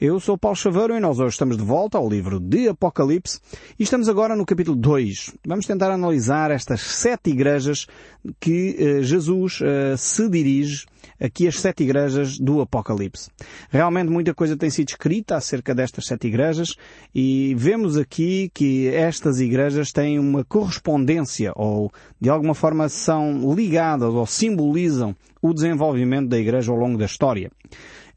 Eu sou Paulo Chaveiro e nós hoje estamos de volta ao livro de Apocalipse e estamos agora no capítulo 2. Vamos tentar analisar estas sete igrejas que eh, Jesus eh, se dirige aqui as sete igrejas do Apocalipse. Realmente muita coisa tem sido escrita acerca destas sete igrejas e vemos aqui que estas igrejas têm uma correspondência ou de alguma forma são ligadas ou simbolizam o desenvolvimento da igreja ao longo da história.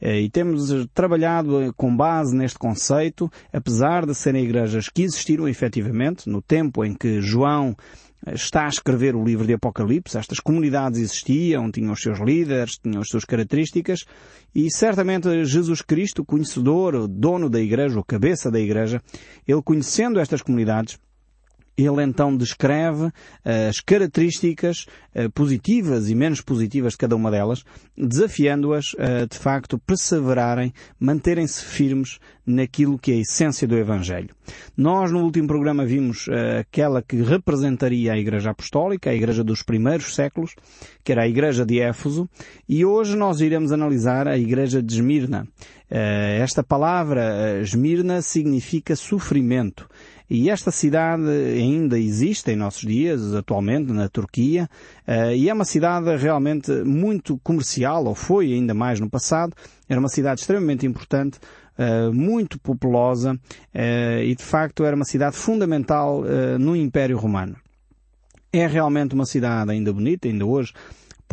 Eh, e temos trabalhado com base neste conceito, apesar de serem igrejas que existiram efetivamente no tempo em que João eh, está a escrever o livro de Apocalipse, estas comunidades existiam, tinham os seus líderes, tinham as suas características, e certamente Jesus Cristo, conhecedor, dono da igreja, o cabeça da igreja, ele conhecendo estas comunidades, ele então descreve eh, as características eh, positivas e menos positivas de cada uma delas, desafiando-as a, de facto, perseverarem, manterem-se firmes naquilo que é a essência do Evangelho. Nós, no último programa, vimos eh, aquela que representaria a Igreja Apostólica, a Igreja dos primeiros séculos, que era a Igreja de Éfeso, e hoje nós iremos analisar a Igreja de Esmirna. Esta palavra, Esmirna, significa sofrimento. E esta cidade ainda existe em nossos dias, atualmente, na Turquia, eh, e é uma cidade realmente muito comercial, ou foi ainda mais no passado. Era uma cidade extremamente importante, eh, muito populosa, eh, e de facto era uma cidade fundamental no Império Romano. É realmente uma cidade ainda bonita, ainda hoje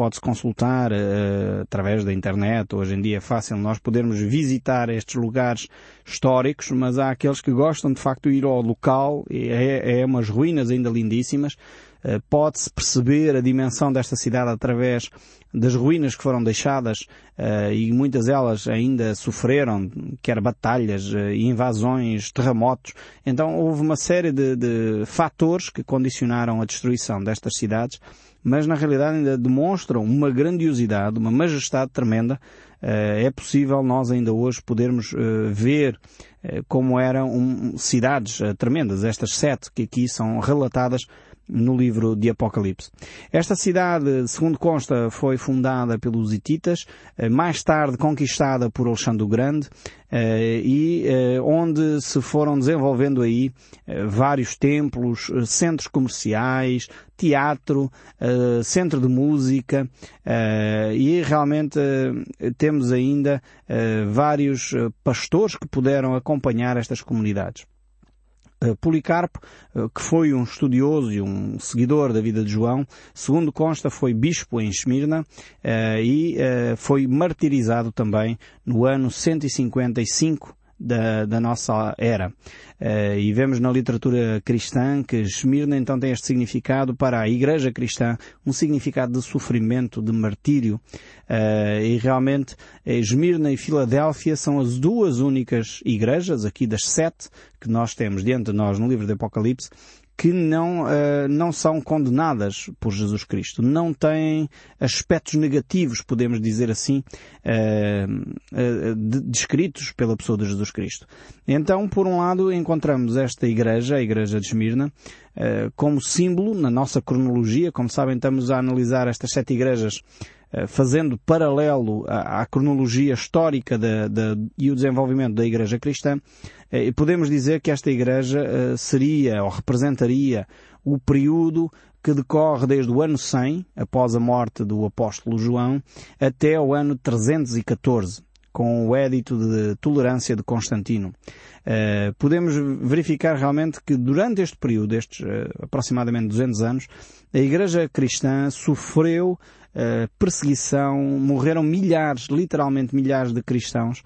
pode-se consultar uh, através da internet. Hoje em dia é fácil nós podermos visitar estes lugares históricos, mas há aqueles que gostam de facto de ir ao local. É, é umas ruínas ainda lindíssimas. Uh, pode-se perceber a dimensão desta cidade através das ruínas que foram deixadas uh, e muitas delas ainda sofreram, quer batalhas, invasões, terremotos. Então houve uma série de, de fatores que condicionaram a destruição destas cidades mas na realidade ainda demonstram uma grandiosidade, uma majestade tremenda. Eh, é possível nós ainda hoje podermos eh, ver eh, como eram cidades tremendas, estas sete que aqui são relatadas no livro de Apocalipse. Esta cidade, segundo consta, foi fundada pelos hititas, eh, mais tarde conquistada por Alexandre o Grande, eh, e eh, onde se foram desenvolvendo aí vários templos, centros comerciais, teatro, centro de música, e realmente temos ainda vários pastores que puderam acompanhar estas comunidades. Eh, Policarpo, eh, que foi um estudioso e um seguidor da vida de João, segundo consta foi bispo em Esmirna eh, e foi martirizado também no ano 155 da, da nossa era. Uh, e vemos na literatura cristã que Esmirna então tem este significado para a Igreja cristã, um significado de sofrimento, de martírio. Uh, e realmente Esmirna e Filadélfia são as duas únicas igrejas, aqui das sete, que nós temos diante de nós no livro do Apocalipse, que não, uh, não são condenadas por Jesus Cristo. Não têm aspectos negativos, podemos dizer assim, uh, uh, descritos pela pessoa de Jesus Cristo. Então, por um lado, encontramos esta igreja, a igreja de Esmirna, como símbolo na nossa cronologia. Como sabem, estamos a analisar estas sete igrejas fazendo paralelo à, cronologia histórica de, de, e o desenvolvimento da Igreja Cristã, podemos dizer que esta igreja eh, seria ou representaria o período que decorre desde o ano 100, após a morte do apóstolo João, até o ano 314, com o édito de tolerância de Constantino. Uh, podemos verificar realmente que durante este período, estes uh, aproximadamente 200 anos, a Igreja Cristã sofreu uh, perseguição, morreram milhares, literalmente milhares de cristãos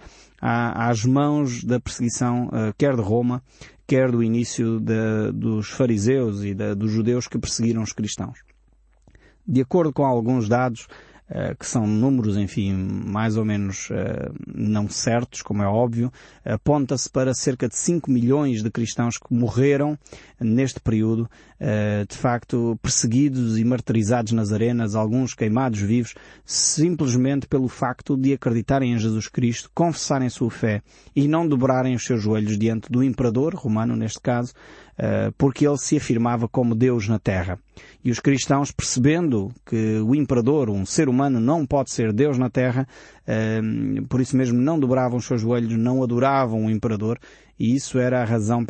às mãos da perseguição, quer de Roma, quer do início de, dos fariseus e de, dos judeus que perseguiram os cristãos. De acordo com alguns dados, eh, que são números, enfim, mais ou menos uh, não certos, como é óbvio, aponta-se para cerca de 5 milhões de cristãos que morreram neste período, uh, de facto perseguidos e martirizados nas arenas, alguns queimados vivos, simplesmente pelo facto de acreditarem em Jesus Cristo, confessarem sua fé e não dobrarem os seus joelhos diante do imperador romano, neste caso, porque ele se afirmava como Deus na terra. E os cristãos, percebendo que o imperador, um ser humano, não pode ser Deus na terra, ehm, por isso mesmo não dobravam os seus joelhos, não adoravam o imperador, e isso era a razão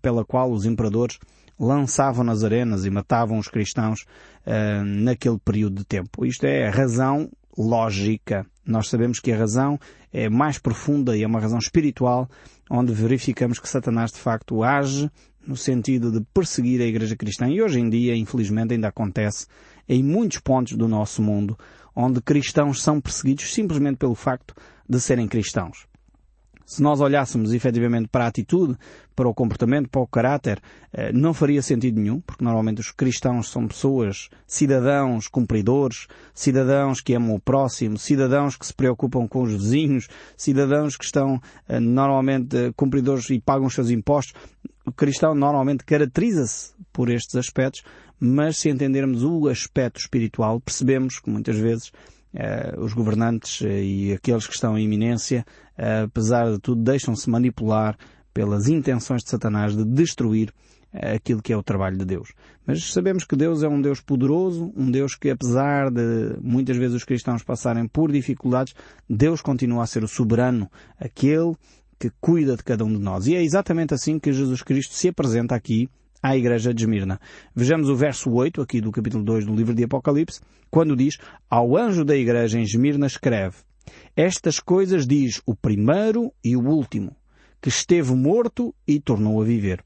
pela qual os imperadores lançavam nas arenas e matavam os cristãos ehm, naquele período de tempo. Isto é a razão lógica. Nós sabemos que a razão é mais profunda e é uma razão espiritual, onde verificamos que Satanás de facto age no sentido de perseguir a Igreja Cristã. E hoje em dia, infelizmente, ainda acontece em muitos pontos do nosso mundo, onde cristãos são perseguidos simplesmente pelo facto de serem cristãos. Se nós olhássemos efetivamente para a atitude, para o comportamento, para o caráter, eh, não faria sentido nenhum, porque normalmente os cristãos são pessoas, cidadãos cumpridores, cidadãos que amam o próximo, cidadãos que se preocupam com os vizinhos, cidadãos que estão eh, normalmente eh, cumpridores e pagam os seus impostos. O cristão normalmente caracteriza-se por estes aspectos, mas se entendermos o aspecto espiritual, percebemos que muitas vezes os governantes uh, e aqueles que estão em iminência, uh, apesar de tudo, deixam-se manipular pelas intenções de Satanás de destruir aquilo que é o trabalho de Deus. Mas sabemos que Deus é um Deus poderoso, um Deus que apesar de muitas vezes os cristãos passarem por dificuldades, Deus continua a ser o soberano, aquele que cuida de cada um de nós. E é exatamente assim que Jesus Cristo se apresenta aqui à igreja de Esmirna. Vejamos o verso 8 aqui do capítulo 2 do livro de Apocalipse, quando diz, ao anjo da igreja em Esmirna escreve, estas coisas diz o primeiro e o último, que esteve morto e tornou a viver.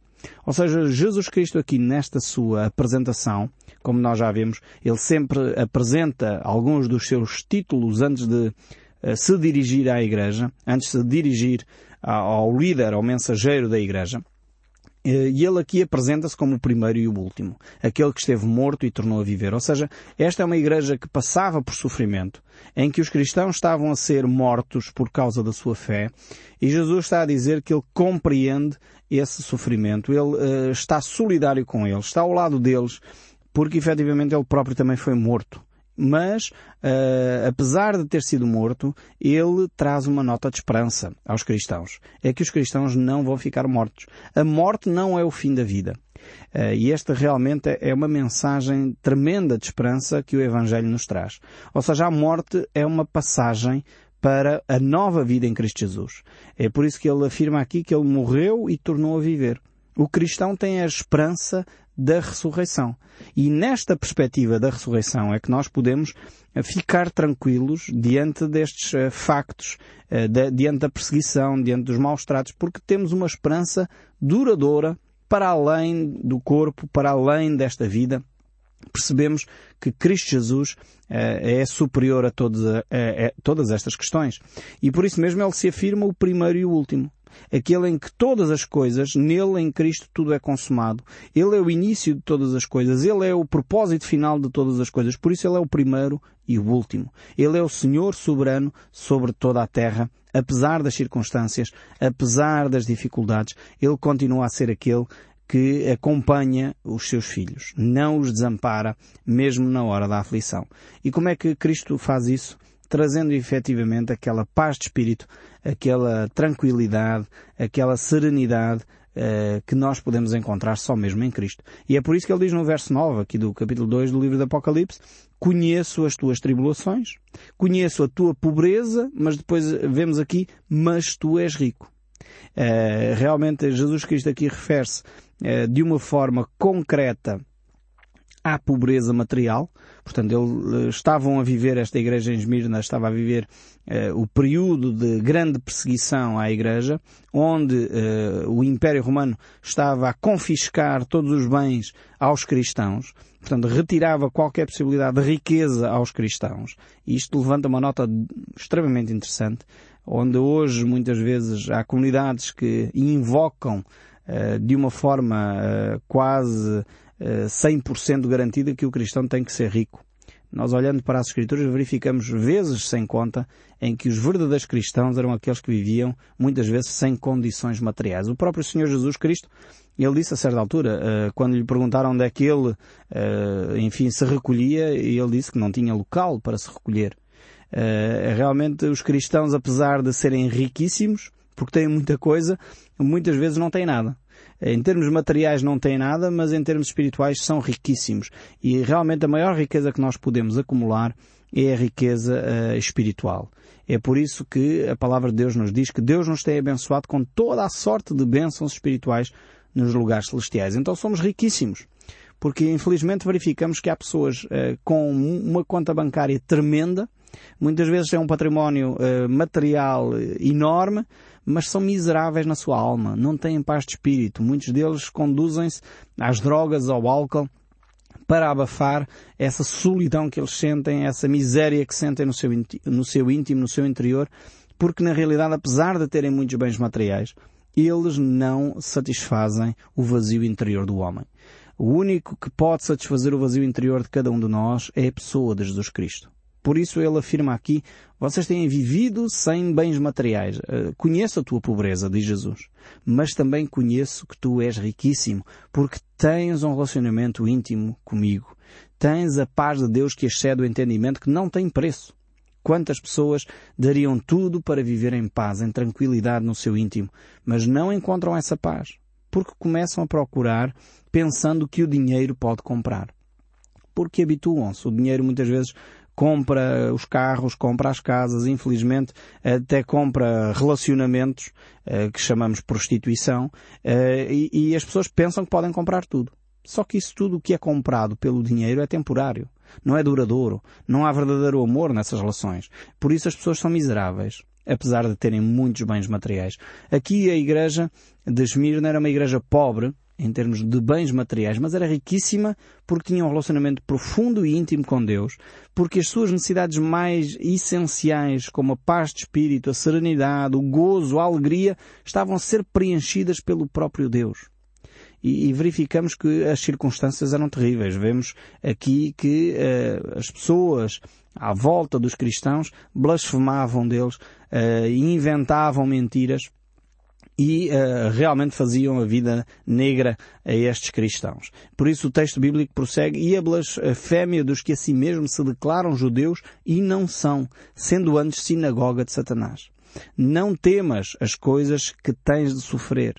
Ou seja, Jesus Cristo aqui nesta sua apresentação, como nós já vimos, ele sempre apresenta alguns dos seus títulos antes de uh, se dirigir à igreja, antes de se dirigir ao líder, ao mensageiro da igreja. Eh, e ele aqui apresenta-se como o primeiro e o último, aquele que esteve morto e tornou a viver. Ou seja, esta é uma igreja que passava por sofrimento, em que os cristãos estavam a ser mortos por causa da sua fé, e Jesus está a dizer que ele compreende esse sofrimento, ele uh, está solidário com eles, está ao lado deles, porque efetivamente ele próprio também foi morto mas, uh, apesar de ter sido morto, ele traz uma nota de esperança aos cristãos. É que os cristãos não vão ficar mortos. A morte não é o fim da vida. Uh, e esta realmente é uma mensagem tremenda de esperança que o Evangelho nos traz. Ou seja, a morte é uma passagem para a nova vida em Cristo Jesus. É por isso que ele afirma aqui que ele morreu e tornou a viver. O cristão tem a esperança da ressurreição. E nesta perspectiva da ressurreição é que nós podemos eh, ficar tranquilos diante destes uh, factos, de, diante da perseguição, diante dos maus tratos, porque temos uma esperança duradoura para além do corpo, para além desta vida. Percebemos que Cristo Jesus é superior a, todos a, a, a todas estas questões. E por isso mesmo ele se afirma o primeiro e o último aquele em que todas as coisas, nele em Cristo tudo é consumado. Ele é o início de todas as coisas, ele é o propósito final de todas as coisas, por isso ele é o primeiro e o último. Ele é o Senhor soberano sobre toda a terra, apesar das circunstâncias, apesar das dificuldades, ele continua a ser aquele que acompanha os seus filhos, não os desampara, mesmo na hora da aflição. E como é que Cristo faz isso? Trazendo efetivamente aquela paz de espírito, aquela tranquilidade, aquela serenidade uh, que nós podemos encontrar só mesmo em Cristo. E é por isso que ele diz no verso 9, aqui do capítulo 2 do livro do Apocalipse, conheço as tuas tribulações, conheço a tua pobreza, mas depois vemos aqui, mas tu és rico. Uh, realmente Jesus Cristo aqui refere-se uh, de uma forma concreta à pobreza material. Portanto, eles eh, estavam a viver, esta igreja em Esmirna estava a viver uh, o período de grande perseguição à igreja, onde uh, o Império Romano estava a confiscar todos os bens aos cristãos. Portanto, retirava qualquer possibilidade de riqueza aos cristãos. E isto levanta uma nota extremamente interessante, onde hoje muitas vezes há comunidades que invocam uh, de uma forma quase 100% garantida que o cristão tem que ser rico. Nós olhando para as Escrituras verificamos vezes sem conta em que os verdadeiros cristãos eram aqueles que viviam muitas vezes sem condições materiais. O próprio Senhor Jesus Cristo, ele disse a certa altura, eh, quando lhe perguntaram onde é que ele, eh, enfim, se recolhia, ele disse que não tinha local para se recolher. Eh, realmente os cristãos, apesar de serem riquíssimos, porque têm muita coisa, muitas vezes não têm nada. Em termos materiais não têm nada, mas em termos espirituais são riquíssimos. E realmente a maior riqueza que nós podemos acumular é a riqueza uh, espiritual. É por isso que a palavra de Deus nos diz que Deus nos tem abençoado com toda a sorte de bênçãos espirituais nos lugares celestiais. Então somos riquíssimos. Porque infelizmente verificamos que há pessoas uh, com uma conta bancária tremenda, muitas vezes têm um património uh, material enorme, mas são miseráveis na sua alma, não têm paz de espírito. Muitos deles conduzem-se às drogas, ao álcool, para abafar essa solidão que eles sentem, essa miséria que sentem no seu íntimo, no seu interior, porque na realidade, apesar de terem muitos bens materiais, eles não satisfazem o vazio interior do homem. O único que pode satisfazer o vazio interior de cada um de nós é a pessoa de Jesus Cristo. Por isso ele afirma aqui, vocês têm vivido sem bens materiais. Uh, conheço a tua pobreza, diz Jesus, mas também conheço que tu és riquíssimo, porque tens um relacionamento íntimo comigo. Tens a paz de Deus que excede o entendimento que não tem preço. Quantas pessoas dariam tudo para viver em paz, em tranquilidade no seu íntimo, mas não encontram essa paz, porque começam a procurar pensando que o dinheiro pode comprar. Porque habituam-se. O dinheiro muitas vezes compra os carros, compra as casas, infelizmente até compra relacionamentos, eh, que chamamos prostituição, eh, e as pessoas pensam que podem comprar tudo. Só que isso tudo que é comprado pelo dinheiro é temporário. Não é duradouro. Não há verdadeiro amor nessas relações. Por isso as pessoas são miseráveis. Apesar de terem muitos bens materiais. Aqui a igreja de Esmirna era uma igreja pobre, em termos de bens materiais, mas era riquíssima porque tinha um relacionamento profundo e íntimo com Deus, porque as suas necessidades mais essenciais, como a paz de espírito, a serenidade, o gozo, a alegria, estavam a ser preenchidas pelo próprio Deus. E, e verificamos que as circunstâncias eram terríveis. Vemos aqui que uh, as pessoas à volta dos cristãos blasfemavam deles uh, e inventavam mentiras e uh, realmente faziam a vida negra a estes cristãos. Por isso o texto bíblico prossegue e a blasfémia dos que a si mesmo se declaram judeus e não são, sendo antes sinagoga de Satanás. Não temas as coisas que tens de sofrer.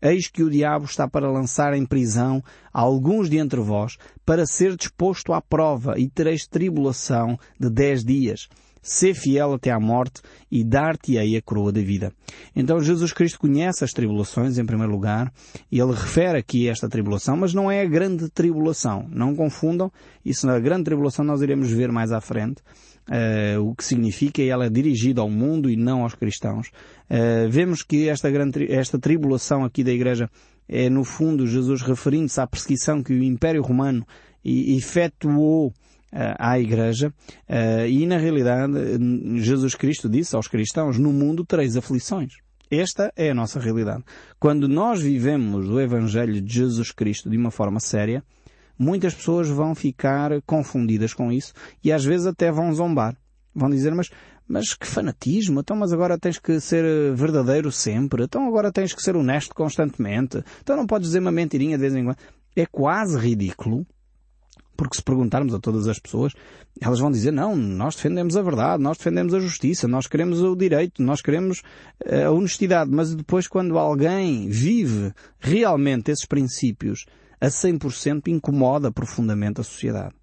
Eis que o diabo está para lançar em prisão alguns de entre vós, para ser disposto à prova, e tereis tribulação de dez dias ser fiel até à morte e dar-te-ei a coroa da vida. Então Jesus Cristo conhece as tribulações, em primeiro lugar, e ele refere aqui esta tribulação, mas não é a grande tribulação. Não confundam, isso na grande tribulação nós iremos ver mais à frente. Uh, o que significa ela é dirigida ao mundo e não aos cristãos. Uh, vemos que esta, grande, esta tribulação aqui da Igreja é, no fundo, Jesus referindo-se à perseguição que o Império Romano efetuou à Igreja eh, e na realidade Jesus Cristo disse aos cristãos, no mundo tereis aflições. Esta é a nossa realidade. Quando nós vivemos o Evangelho de Jesus Cristo de uma forma séria, muitas pessoas vão ficar confundidas com isso e às vezes até vão zombar. Vão dizer, mas, mas que fanatismo, então mas agora tens que ser verdadeiro sempre, então agora tens que ser honesto constantemente, então não podes dizer uma mentirinha de vez em quando. É quase ridículo porque se perguntarmos a todas as pessoas, elas vão dizer, não, nós defendemos a verdade, nós defendemos a justiça, nós queremos o direito, nós queremos eh, a honestidade. Mas depois quando alguém vive realmente esses princípios a 100% incomoda profundamente a sociedade.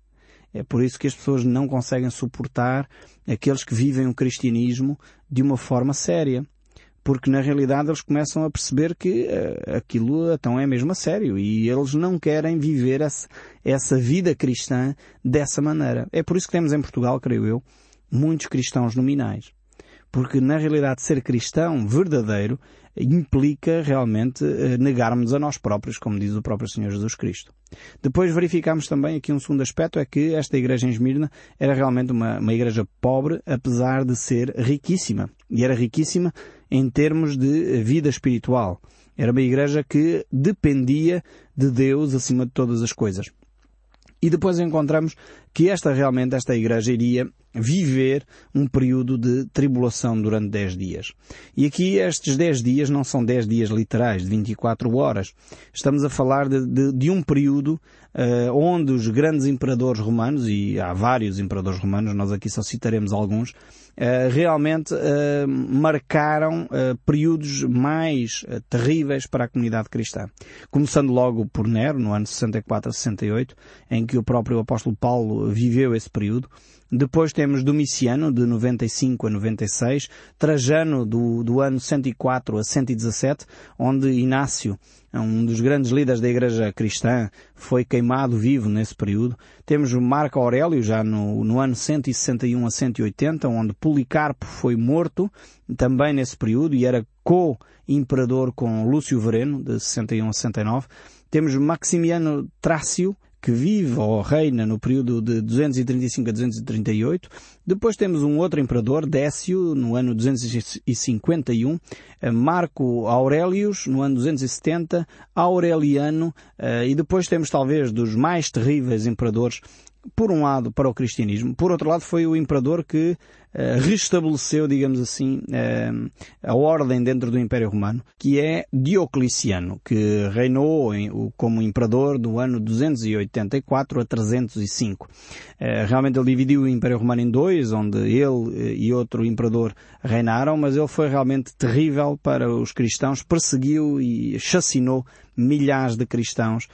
É por isso que as pessoas não conseguem suportar aqueles que vivem o cristianismo de uma forma séria porque na realidade eles começam a perceber que uh, aquilo então é mesmo a sério e eles não querem viver essa, essa vida cristã dessa maneira. É por isso que temos em Portugal, creio eu, muitos cristãos nominais. Porque na realidade ser cristão verdadeiro implica realmente uh, negarmos a nós próprios, como diz o próprio Senhor Jesus Cristo. Depois verificamos também aqui um segundo aspecto, é que esta igreja em Esmirna era realmente uma, uma igreja pobre, apesar de ser riquíssima. E era riquíssima em termos de vida espiritual. Era uma igreja que dependia de Deus acima de todas as coisas. E depois encontramos que esta realmente, esta igreja iria viver um período de tribulação durante 10 dias. E aqui estes 10 dias não são 10 dias literais, de 24 horas. Estamos a falar de, de, de um período onde os grandes imperadores romanos, e há vários imperadores romanos, nós aqui só citaremos alguns, realmente marcaram períodos mais terríveis para a comunidade cristã. Começando logo por Nero, no ano 64 a 68, em que o próprio apóstolo Paulo viveu esse período. Depois temos Domiciano, de 95 a 96, Trajano, do, do ano 104 a 117, onde Inácio, um dos grandes líderes da Igreja Cristã, foi queimado vivo nesse período. Temos Marco Aurélio, já no, no ano 161 a 180, onde Policarpo foi morto, também nesse período, e era co-imperador com Lúcio Vereno, de 61 a 69. Temos Maximiano Trácio, que vive ou reina no período de 235 a 238. Depois temos um outro imperador, Décio, no ano 251, Marco Aurelius, no ano 270, Aureliano, eh, e depois temos talvez dos mais terríveis imperadores por um lado, para o cristianismo, por outro lado, foi o imperador que uh, restabeleceu, digamos assim, uh, a ordem dentro do Império Romano, que é Diocleciano, que reinou em, como imperador do ano 284 a 305. Uh, eh, realmente ele dividiu o Império Romano em dois, onde ele e outro imperador reinaram, mas ele foi realmente terrível para os cristãos, perseguiu e chacinou milhares de cristãos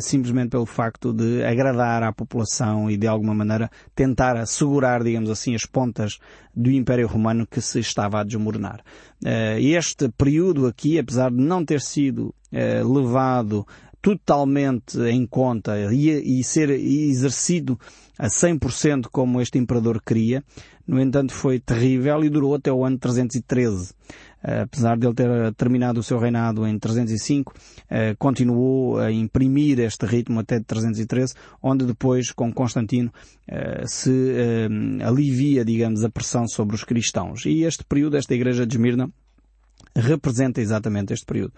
simplesmente pelo facto de agradar à população e de alguma maneira tentar assegurar, digamos assim, as pontas do Império Romano que se estava a desmoronar. Uh, este período aqui, apesar de não ter sido uh, levado totalmente em conta e, e ser exercido a 100% como este imperador queria, no entanto foi terrível e durou até o ano 313. Eh, apesar de ele ter terminado o seu reinado em 305, eh, continuou a imprimir este ritmo até 313, onde depois, com Constantino, eh, se alivia, digamos, a pressão sobre os cristãos. E este período, esta igreja de Esmirna, representa exatamente este período.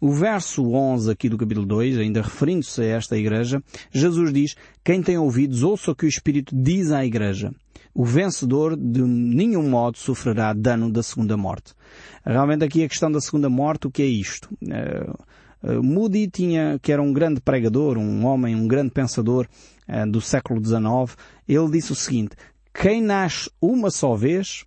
O verso 11 aqui do capítulo 2, ainda referindo-se a esta igreja, Jesus diz, quem tem ouvidos ouça o que o Espírito diz à igreja o vencedor de nenhum modo sofrerá dano da segunda morte. Realmente aqui a questão da segunda morte, o que é isto? Uh, Moody tinha, que era um grande pregador, um homem, um grande pensador uh, do século XIX, ele disse o seguinte, quem nasce uma só vez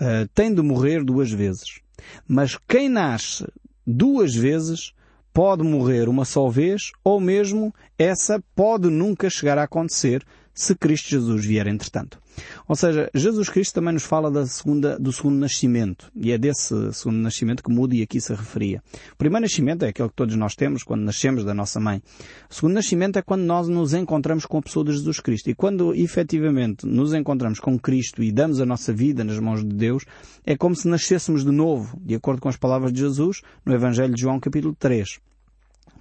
uh, tem de morrer duas vezes. Mas quem nasce duas vezes pode morrer uma só vez ou mesmo essa pode nunca chegar a acontecer se Cristo Jesus vier entretanto. Ou seja, Jesus Cristo também nos fala da segunda, do segundo nascimento, e é desse segundo nascimento que Moody aqui se referia. O primeiro nascimento é aquele que todos nós temos quando nascemos da nossa mãe. O segundo nascimento é quando nós nos encontramos com a pessoa de Jesus Cristo. E quando efetivamente nos encontramos com Cristo e damos a nossa vida nas mãos de Deus, é como se nascêssemos de novo, de acordo com as palavras de Jesus no Evangelho de João capítulo 3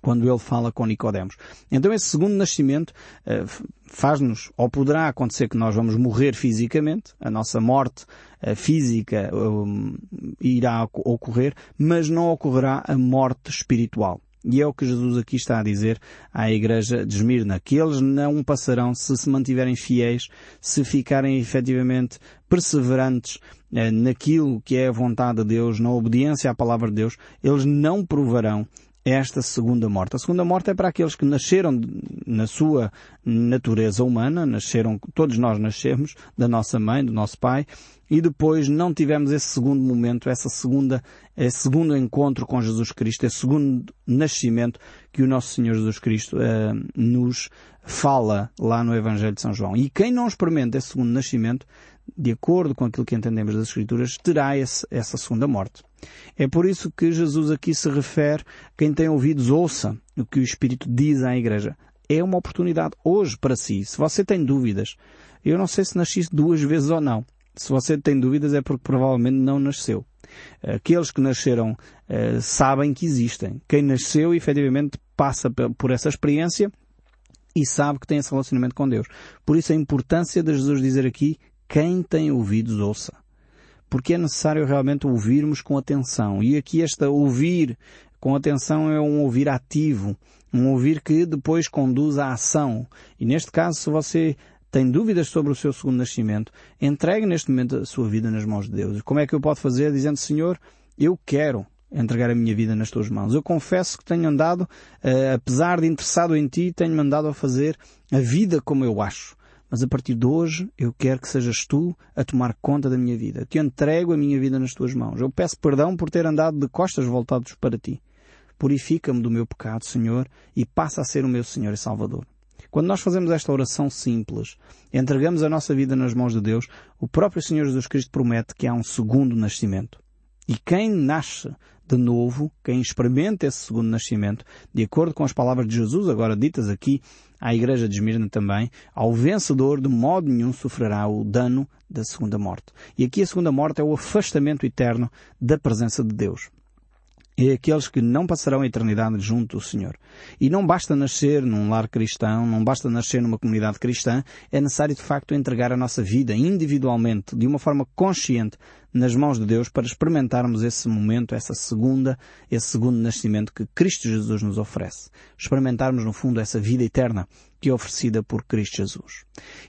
quando ele fala com Nicodemos. Então esse segundo nascimento uh, faz-nos, ou poderá acontecer que nós vamos morrer fisicamente, a nossa morte uh, física um, irá ocorrer, mas não ocorrerá a morte espiritual. E é o que Jesus aqui está a dizer à igreja de Esmirna, que eles não passarão se se mantiverem fiéis, se ficarem efetivamente perseverantes eh, naquilo que é a vontade de Deus, na obediência à palavra de Deus, eles não provarão esta segunda morte. A segunda morte é para aqueles que nasceram na sua natureza humana, nasceram, todos nós nascemos da nossa mãe, do nosso pai, e depois não tivemos esse segundo momento, essa segunda, esse segundo encontro com Jesus Cristo, esse segundo nascimento que o nosso Senhor Jesus Cristo uh, nos fala lá no Evangelho de São João. E quem não experimenta esse segundo nascimento, de acordo com aquilo que entendemos das Escrituras, terá esse, essa segunda morte. É por isso que Jesus aqui se refere, quem tem ouvidos ouça o que o Espírito diz à Igreja. É uma oportunidade hoje para si. Se você tem dúvidas, eu não sei se nasci duas vezes ou não. Se você tem dúvidas é porque provavelmente não nasceu. Aqueles que nasceram uh, sabem que existem. Quem nasceu efetivamente passa por essa experiência e sabe que tem esse relacionamento com Deus. Por isso a importância de Jesus dizer aqui, quem tem ouvidos ouça porque é necessário realmente ouvirmos com atenção. E aqui esta ouvir com atenção é um ouvir ativo, um ouvir que depois conduz à ação. E neste caso, se você tem dúvidas sobre o seu segundo nascimento, entregue neste momento a sua vida nas mãos de Deus. Como é que eu posso fazer? Dizendo, Senhor, eu quero entregar a minha vida nas tuas mãos. Eu confesso que tenho andado, uh, apesar de interessado em ti, tenho andado a fazer a vida como eu acho mas a partir de hoje eu quero que sejas tu a tomar conta da minha vida. Te entrego a minha vida nas tuas mãos. Eu peço perdão por ter andado de costas voltados para ti. Purifica-me do meu pecado, Senhor, e passa a ser o meu Senhor e Salvador. Quando nós fazemos esta oração simples, entregamos a nossa vida nas mãos de Deus, o próprio Senhor Jesus Cristo promete que há um segundo nascimento. E quem nasce de novo, quem experimenta esse segundo nascimento, de acordo com as palavras de Jesus, agora ditas aqui à igreja de Esmirna também, ao vencedor de modo nenhum sofrerá o dano da segunda morte. E aqui a segunda morte é o afastamento eterno da presença de Deus é aqueles que não passarão a eternidade junto do Senhor. E não basta nascer num lar cristão, não basta nascer numa comunidade cristã, é necessário de facto entregar a nossa vida individualmente, de uma forma consciente, nas mãos de Deus para experimentarmos esse momento, essa segunda, esse segundo nascimento que Cristo Jesus nos oferece. Experimentarmos no fundo essa vida eterna que é oferecida por Cristo Jesus.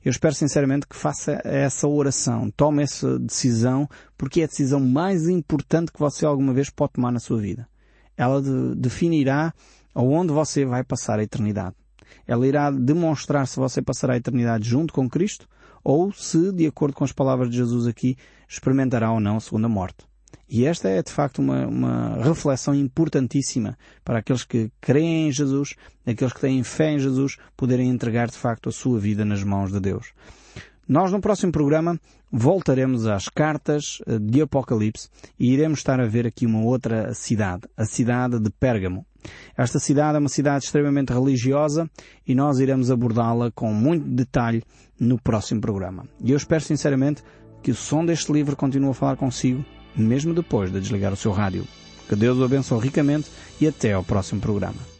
Eu espero sinceramente que faça essa oração, tome essa decisão, porque é a decisão mais importante que você alguma vez pode tomar na sua vida. Ela de, definirá aonde você vai passar a eternidade. Ela irá demonstrar se você passará a eternidade junto com Cristo ou se, de acordo com as palavras de Jesus aqui, experimentará ou não a segunda morte. E esta é de facto uma, uma, reflexão importantíssima para aqueles que creem em Jesus, aqueles que têm fé em Jesus, poderem entregar de facto a sua vida nas mãos de Deus. Nós no próximo programa voltaremos às cartas eh, de Apocalipse e iremos estar a ver aqui uma outra cidade, a cidade de Pérgamo. Esta cidade é uma cidade extremamente religiosa e nós iremos abordá-la com muito detalhe no próximo programa. E eu espero sinceramente que o som deste livro continue a falar consigo, mesmo depois de desligar o seu rádio. Que Deus o abençoe ricamente e até ao próximo programa.